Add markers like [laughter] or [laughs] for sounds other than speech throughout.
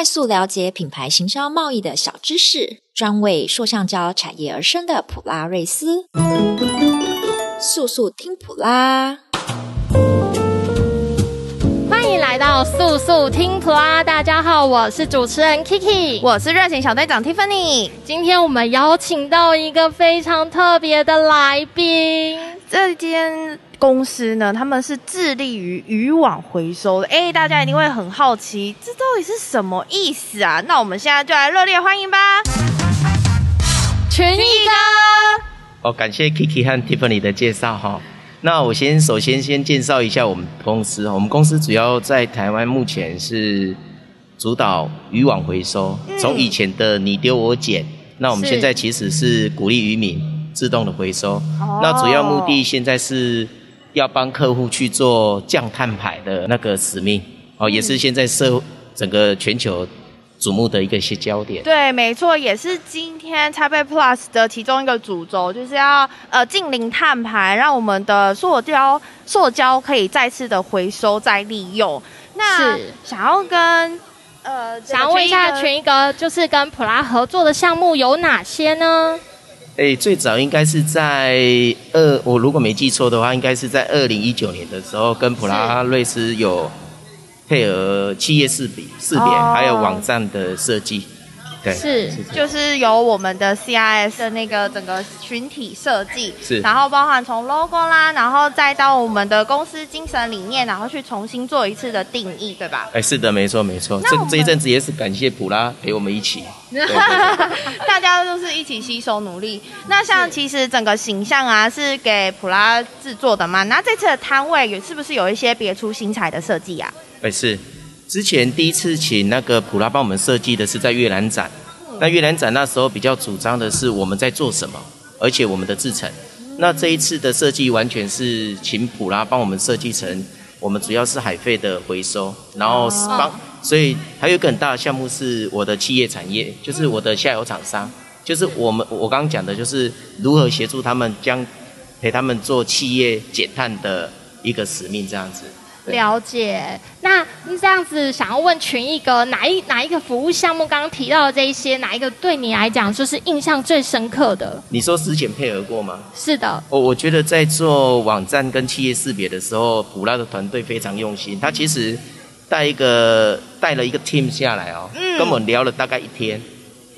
快速了解品牌行销贸易的小知识，专为塑橡胶产业而生的普拉瑞斯，速速听普拉。欢迎来到速速听普拉，大家好，我是主持人 Kiki，我是热情小队长 Tiffany。今天我们邀请到一个非常特别的来宾，这间。公司呢，他们是致力于渔网回收的。哎，大家一定会很好奇，这到底是什么意思啊？那我们现在就来热烈欢迎吧，群益哥。哦，感谢 Kiki 和 Tiffany 的介绍哈。那我先首先先介绍一下我们公司。我们公司主要在台湾目前是主导渔网回收，从以前的你丢我捡，那我们现在其实是鼓励渔民自动的回收。那主要目的现在是。要帮客户去做降碳排的那个使命哦，也是现在社整个全球瞩目的一个一些焦点。对，没错，也是今天 XPET Plus 的其中一个主轴，就是要呃净零碳排，让我们的塑胶塑胶可以再次的回收再利用。那想要跟呃想要问一下群一哥，就是跟普拉合作的项目有哪些呢？哎，最早应该是在二，我如果没记错的话，应该是在二零一九年的时候，跟普拉瑞斯有配合企业识别、识别，还有网站的设计。对，是，就是由我们的 CIS 的那个整个群体设计，是，然后包含从 logo 啦，然后再到我们的公司精神理念，然后去重新做一次的定义，对吧？哎，是的，没错，没错。这这一阵子也是感谢普拉陪我们一起，[laughs] 对对对大家都是一起吸收努力。那像其实整个形象啊，是给普拉制作的嘛？那这次的摊位也是不是有一些别出心裁的设计啊？哎，是。之前第一次请那个普拉帮我们设计的是在越南展，那越南展那时候比较主张的是我们在做什么，而且我们的制成。那这一次的设计完全是请普拉帮我们设计成，我们主要是海废的回收，然后帮，所以还有一个很大的项目是我的企业产业，就是我的下游厂商，就是我们我刚刚讲的就是如何协助他们将陪他们做企业减碳的一个使命这样子。了解，那这样子想要问群益哥，哪一哪一个服务项目刚刚提到的这一些，哪一个对你来讲就是印象最深刻的？你说之前配合过吗？是的，我我觉得在做网站跟企业识别的时候，普拉的团队非常用心，他其实带一个带了一个 team 下来哦，嗯，跟我们聊了大概一天，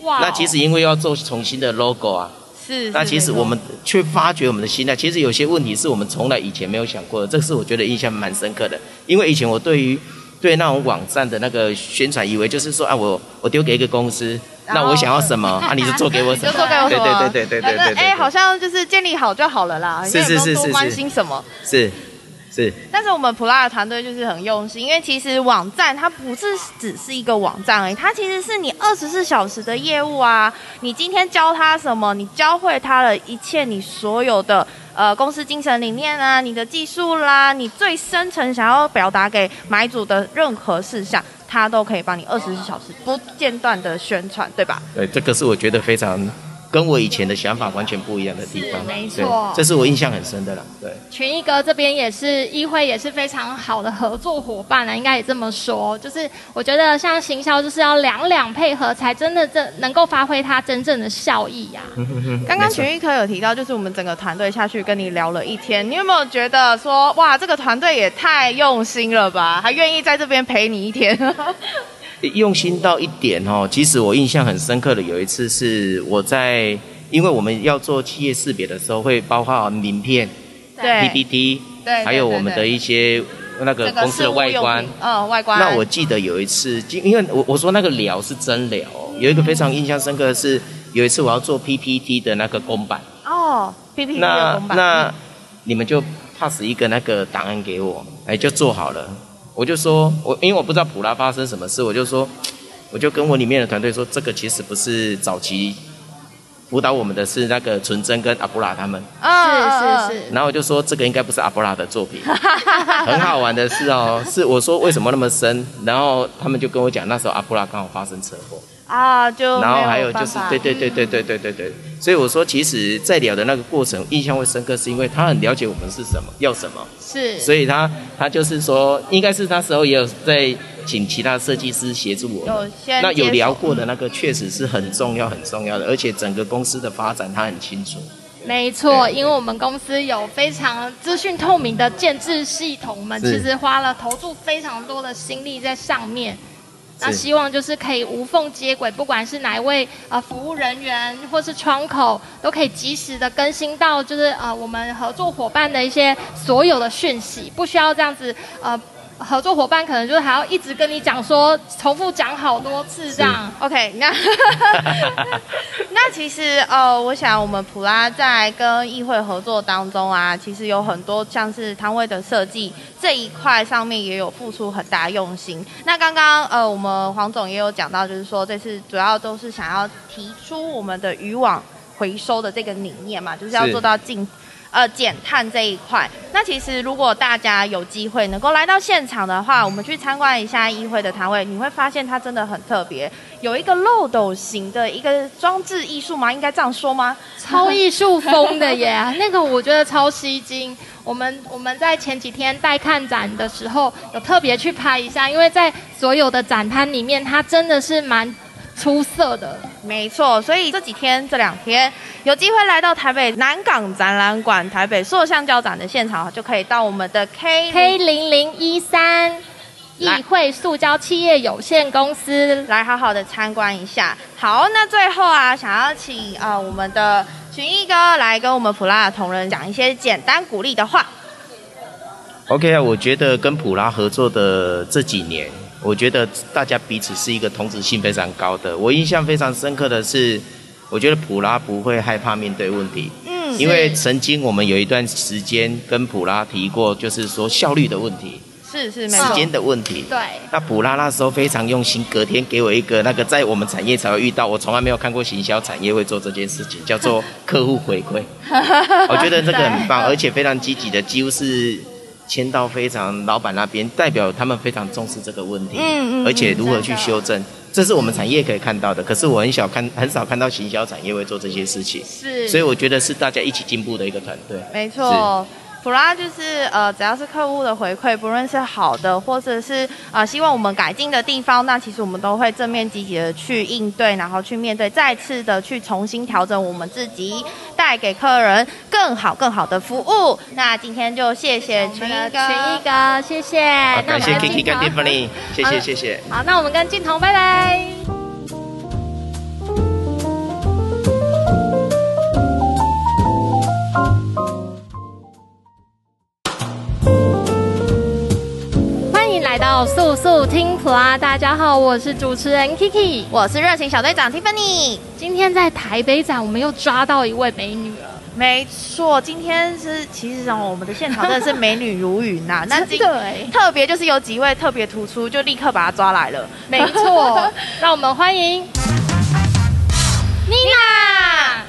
哇，那其实因为要做重新的 logo 啊。是，那其实我们去发掘我们的心态，其实有些问题是我们从来以前没有想过的，这个是我觉得印象蛮深刻的。因为以前我对于对那种网站的那个宣传，以为就是说啊，我我丢给一个公司，那我想要什么？[laughs] 啊，你是做给我什么，就做给我什么，对对对对对对对，哎，好像就是建立好就好了啦，是是是是关心什么。是。是，但是我们普拉的团队就是很用心，因为其实网站它不是只是一个网站而已，它其实是你二十四小时的业务啊。你今天教他什么，你教会他的一切，你所有的呃公司精神理念啊，你的技术啦，你最深层想要表达给买主的任何事项，他都可以帮你二十四小时不间断的宣传，对吧？对，这个是我觉得非常。跟我以前的想法完全不一样的地方，没错，这是我印象很深的了。对，群益哥这边也是议会也是非常好的合作伙伴啊，应该也这么说。就是我觉得像行销就是要两两配合，才真的这能够发挥它真正的效益呀、啊。[laughs] 刚刚群益哥有提到，就是我们整个团队下去跟你聊了一天，你有没有觉得说，哇，这个团队也太用心了吧，还愿意在这边陪你一天？[laughs] 用心到一点哦，其实我印象很深刻的有一次是我在，因为我们要做企业识别的时候，会包括名片、对 PPT，对，还有我们的一些那个公司的外观，哦，外观。那我记得有一次，因为我我说那个聊是真聊，有一个非常印象深刻的是，有一次我要做 PPT 的那个公版，哦，PPT 的公版，那那你们就 pass 一个那个档案给我，哎，就做好了。我就说，我因为我不知道普拉发生什么事，我就说，我就跟我里面的团队说，这个其实不是早期辅导我们的是那个纯真跟阿布拉他们，是是是，然后我就说这个应该不是阿布拉的作品，[laughs] 很好玩的是哦，是我说为什么那么深，然后他们就跟我讲那时候阿布拉刚好发生车祸。啊，就然后还有就是，对对对对对对对对，所以我说，其实，在聊的那个过程，印象会深刻，是因为他很了解我们是什么，要什么，是，所以他他就是说，应该是那时候也有在请其他设计师协助我们。有那有聊过的那个确实是很重要很重要的，而且整个公司的发展他很清楚。没错，因为我们公司有非常资讯透明的建制系统，我们其实花了投注非常多的心力在上面。那希望就是可以无缝接轨，不管是哪一位呃服务人员或是窗口，都可以及时的更新到就是呃我们合作伙伴的一些所有的讯息，不需要这样子呃。合作伙伴可能就是还要一直跟你讲说，重复讲好多次这样。OK，那 [laughs] 那其实呃，我想我们普拉在跟议会合作当中啊，其实有很多像是摊位的设计这一块上面也有付出很大用心。那刚刚呃，我们黄总也有讲到，就是说这次主要都是想要提出我们的渔网回收的这个理念嘛，就是要做到尽。呃，减碳这一块，那其实如果大家有机会能够来到现场的话，我们去参观一下议会的摊位，你会发现它真的很特别，有一个漏斗型的一个装置艺术吗？应该这样说吗？超艺术风的耶，[laughs] 那个我觉得超吸睛。我们我们在前几天带看展的时候，有特别去拍一下，因为在所有的展摊里面，它真的是蛮。出色的，没错。所以这几天、这两天有机会来到台北南港展览馆、台北塑橡胶展的现场，就可以到我们的 K K 零零一三议会塑胶企业有限公司来好好的参观一下。好，那最后啊，想要请啊、呃、我们的群艺哥来跟我们普拉的同仁讲一些简单鼓励的话。OK 啊，我觉得跟普拉合作的这几年。我觉得大家彼此是一个同质性非常高的。我印象非常深刻的是，我觉得普拉不会害怕面对问题。嗯，因为曾经我们有一段时间跟普拉提过，就是说效率的问题，是是时间的问题。对。那普拉那时候非常用心，隔天给我一个那个在我们产业才会遇到，我从来没有看过行销产业会做这件事情，叫做客户回馈。[laughs] 我觉得这个很棒，而且非常积极的，几乎是。签到非常老板那边，代表他们非常重视这个问题，嗯嗯，而且如何去修正，这是我们产业可以看到的。可是我很少看，很少看到行销产业会做这些事情，是，所以我觉得是大家一起进步的一个团队，没错。普拉就是呃，只要是客户的回馈，不论是好的，或者是呃希望我们改进的地方，那其实我们都会正面积极的去应对，然后去面对，再次的去重新调整我们自己，带给客人更好更好的服务。那今天就谢谢群一哥，群一哥，谢谢。好，感谢 Kiki 跟 Tiffany，谢谢谢谢。好，那我们跟镜头拜拜。速速听普拉，大家好，我是主持人 Kiki，我是热情小队长 Tiffany。今天在台北展，我们又抓到一位美女了。没错，今天是其实上我们的现场真的是美女如云呐、啊。[laughs] 那今对，特别就是有几位特别突出，就立刻把她抓来了。没错，[laughs] 让我们欢迎 Nina。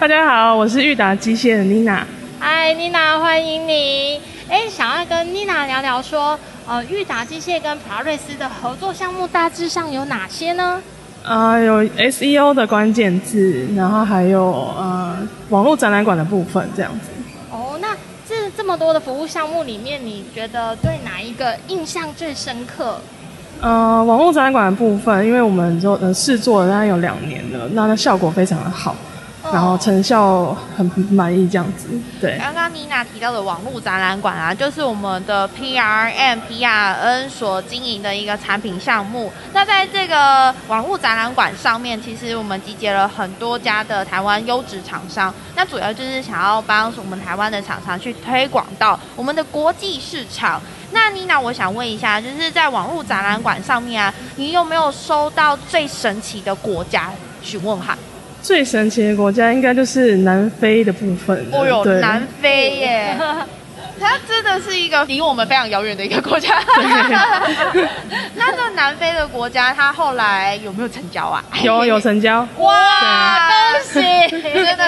大家好，我是裕达机械的 Nina。嗨，Nina，欢迎你。哎，想要跟 Nina 聊聊说。呃，裕达机械跟普拉瑞斯的合作项目大致上有哪些呢？呃，有 SEO 的关键字，然后还有呃网络展览馆的部分这样子。哦，那这这么多的服务项目里面，你觉得对哪一个印象最深刻？呃，网络展览馆的部分，因为我们做呃试做了大概有两年了，那那效果非常的好。然后成效很满意，这样子。对，刚刚妮娜提到的网络展览馆啊，就是我们的 PRM PRN 所经营的一个产品项目。那在这个网络展览馆上面，其实我们集结了很多家的台湾优质厂商。那主要就是想要帮我们台湾的厂商去推广到我们的国际市场。那妮娜，我想问一下，就是在网络展览馆上面啊，你有没有收到最神奇的国家询问函？最神奇的国家应该就是南非的部分。哦哟，南非耶，[laughs] 它真的是一个离我们非常遥远的一个国家。[laughs] 那个南非的国家，它后来有没有成交啊？有，有成交。哇，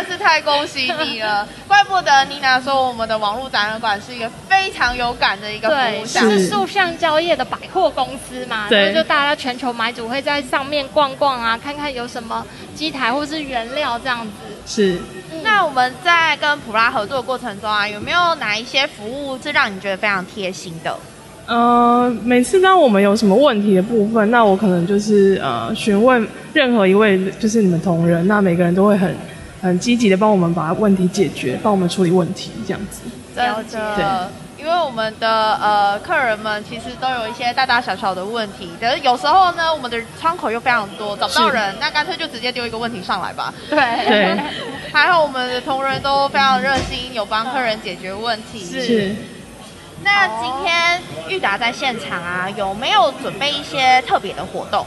的是太恭喜你了，[laughs] 怪不得妮娜说我们的网络展览馆是一个非常有感的一个服务项。是塑橡胶业的百货公司嘛？对，就大家全球买主会在上面逛逛啊，看看有什么。机台或是原料这样子是。那我们在跟普拉合作的过程中啊，有没有哪一些服务是让你觉得非常贴心的？呃，每次当我们有什么问题的部分，那我可能就是呃询问任何一位就是你们同仁，那每个人都会很很积极的帮我们把问题解决，帮我们处理问题这样子。了解。对，因为我们的呃客人们其实都有一些大大小小的问题，可是有时候呢，我们的窗口又非常多，找不到人，那干脆就直接丢一个问题上来吧。对 [laughs] 对。还好我们的同仁都非常热心，有帮客人解决问题。是。是那今天玉达在现场啊，有没有准备一些特别的活动？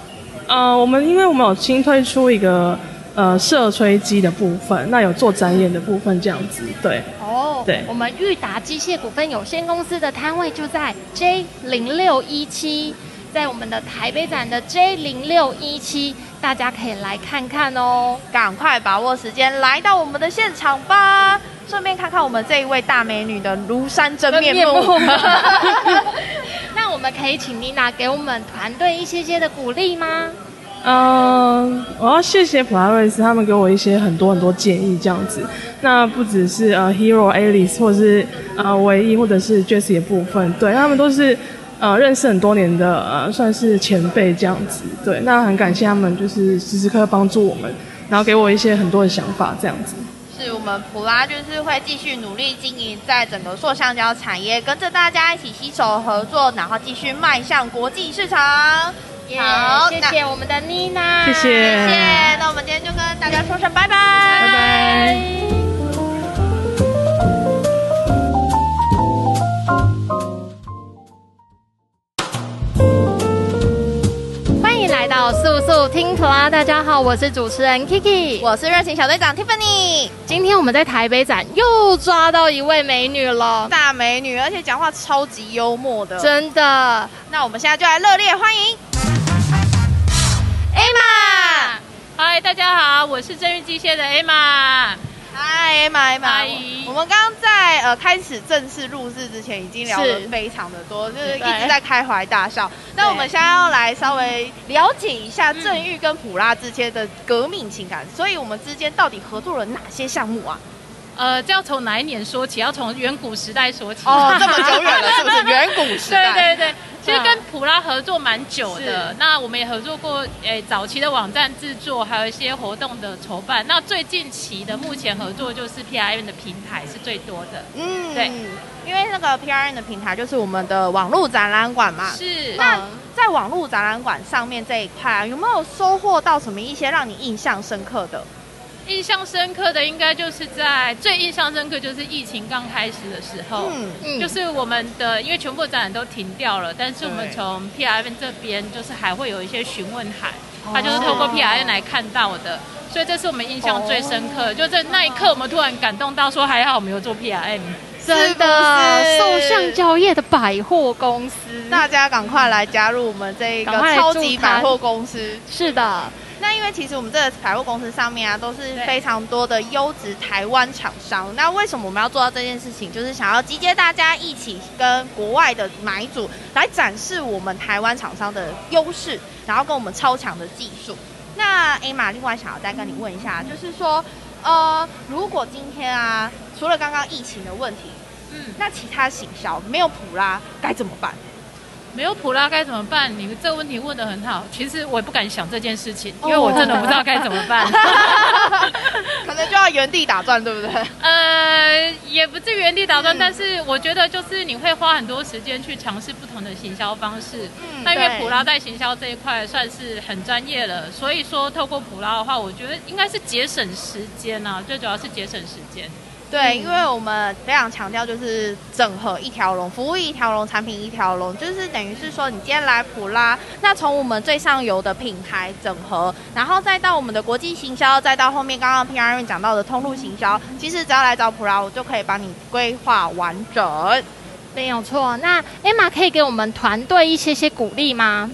呃，我们因为我们有新推出一个呃射吹机的部分，那有做展演的部分这样子，对。哦，对，我们裕达机械股份有限公司的摊位就在 J 零六一七，在我们的台北展的 J 零六一七，大家可以来看看哦，赶快把握时间来到我们的现场吧。顺便看看我们这一位大美女的庐山真面目。[laughs] 那我们可以请妮娜给我们团队一些些的鼓励吗？嗯、我要谢谢普拉瑞斯，他们给我一些很多很多建议，这样子。那不只是呃，Hero Alice，或者是呃，唯一，或者是 Jessie 的部分，对，他们都是呃认识很多年的呃，算是前辈这样子。对，那很感谢他们，就是时时刻刻帮助我们，然后给我一些很多的想法，这样子。是我们普拉就是会继续努力经营在整个塑橡胶产业，跟着大家一起携手合作，然后继续迈向国际市场。好，谢谢我们的妮娜，谢谢，谢谢。那我们今天就跟大家说声拜拜，拜拜。速速听普拉，大家好，我是主持人 Kiki，我是热情小队长 Tiffany。今天我们在台北展又抓到一位美女了，大美女，而且讲话超级幽默的，真的。那我们现在就来热烈欢迎嗨，大家好，我是正裕机械的 Emma。嗨，Emma，Emma，我们刚刚在呃开始正式录制之前，已经聊了非常的多，是就是一直在开怀大笑。那我们现在要来稍微了解一下正玉跟普拉之间的革命情感，所以我们之间到底合作了哪些项目啊？呃，这要从哪一年说起？要从远古时代说起。哦，这么久远了，[laughs] 是不是？远古时代。对对对。其实跟普拉合作蛮久的，那我们也合作过，诶、欸，早期的网站制作，还有一些活动的筹办。那最近期的目前合作就是 P R N 的平台是最多的。嗯，对，因为那个 P R N 的平台就是我们的网络展览馆嘛。是。那在网络展览馆上面这一块，有没有收获到什么一些让你印象深刻的？印象深刻的应该就是在最印象深刻就是疫情刚开始的时候，嗯。嗯，就是我们的因为全部展览都停掉了，但是我们从 PRM 这边就是还会有一些询问函，他就是透过 PRM 来看到的，所以这是我们印象最深刻。就在那一刻，我们突然感动到说还好我们有做 PRM，真的，受橡胶业的百货公司，大家赶快来加入我们这一个超级百货公司，是的。那因为其实我们这个百货公司上面啊，都是非常多的优质台湾厂商。那为什么我们要做到这件事情？就是想要集结大家一起跟国外的买主来展示我们台湾厂商的优势，然后跟我们超强的技术。那 Emma，另外想要再跟你问一下，就是说，呃，如果今天啊，除了刚刚疫情的问题，嗯，那其他行销没有普拉该怎么办？没有普拉该怎么办？你这个问题问得很好。其实我也不敢想这件事情，因为我真的不知道该怎么办。[laughs] 可能就要原地打转，对不对？[laughs] 呃，也不是原地打转，嗯，但是我觉得就是你会花很多时间去尝试不同的行销方式。嗯，那因为普拉在行销这一块算是很专业了，所以说透过普拉的话，我觉得应该是节省时间啊，最主要是节省时间。对，因为我们非常强调就是整合一条龙，服务一条龙，产品一条龙，就是等于是说，你今天来普拉，那从我们最上游的品牌整合，然后再到我们的国际行销，再到后面刚刚 PRM 讲到的通路行销，其实只要来找普拉，我就可以帮你规划完整。没有错。那 Emma 可以给我们团队一些些鼓励吗？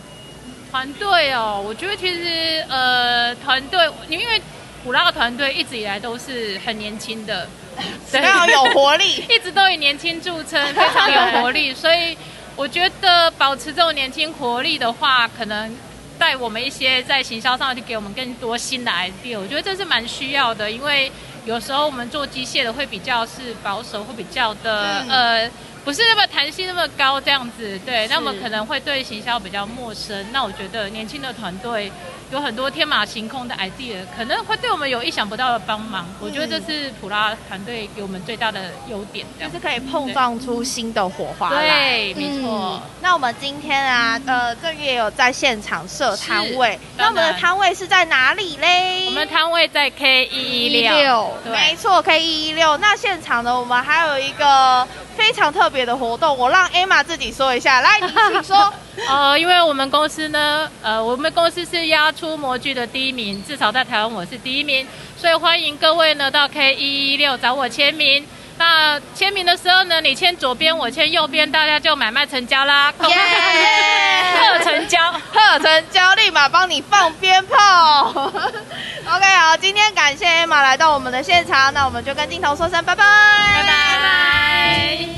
团队哦，我觉得其实呃，团队，因为普拉的团队一直以来都是很年轻的。[laughs] 非常有活力，[laughs] 一直都以年轻著称，非常有活力。[laughs] 所以我觉得保持这种年轻活力的话，可能带我们一些在行销上就给我们更多新的 idea。我觉得这是蛮需要的，因为有时候我们做机械的会比较是保守，会比较的呃不是那么弹性那么高这样子，对，那我们可能会对行销比较陌生。那我觉得年轻的团队有很多天马行空的 idea，可能会对我们有意想不到的帮忙。嗯、我觉得这是普拉团队给我们最大的优点，就是可以碰撞出新的火花。对，没错、嗯。那我们今天啊，呃，这个也有在现场设摊位。那我们的摊位是在哪里嘞？我们摊位在 K 一一六，没错，K 一一六。那现场呢，我们还有一个。非常特别的活动，我让 Emma 自己说一下。来，你请说。[laughs] 呃，因为我们公司呢，呃，我们公司是压出模具的第一名，至少在台湾我是第一名，所以欢迎各位呢到 K 一一六找我签名。那签名的时候呢，你签左边，我签右边，大家就买卖成交啦！耶，[laughs] [laughs] 贺成交，贺成交，立马帮你放鞭炮。OK，好，今天感谢 Emma 来到我们的现场，那我们就跟镜头说声拜拜，拜拜。Bye.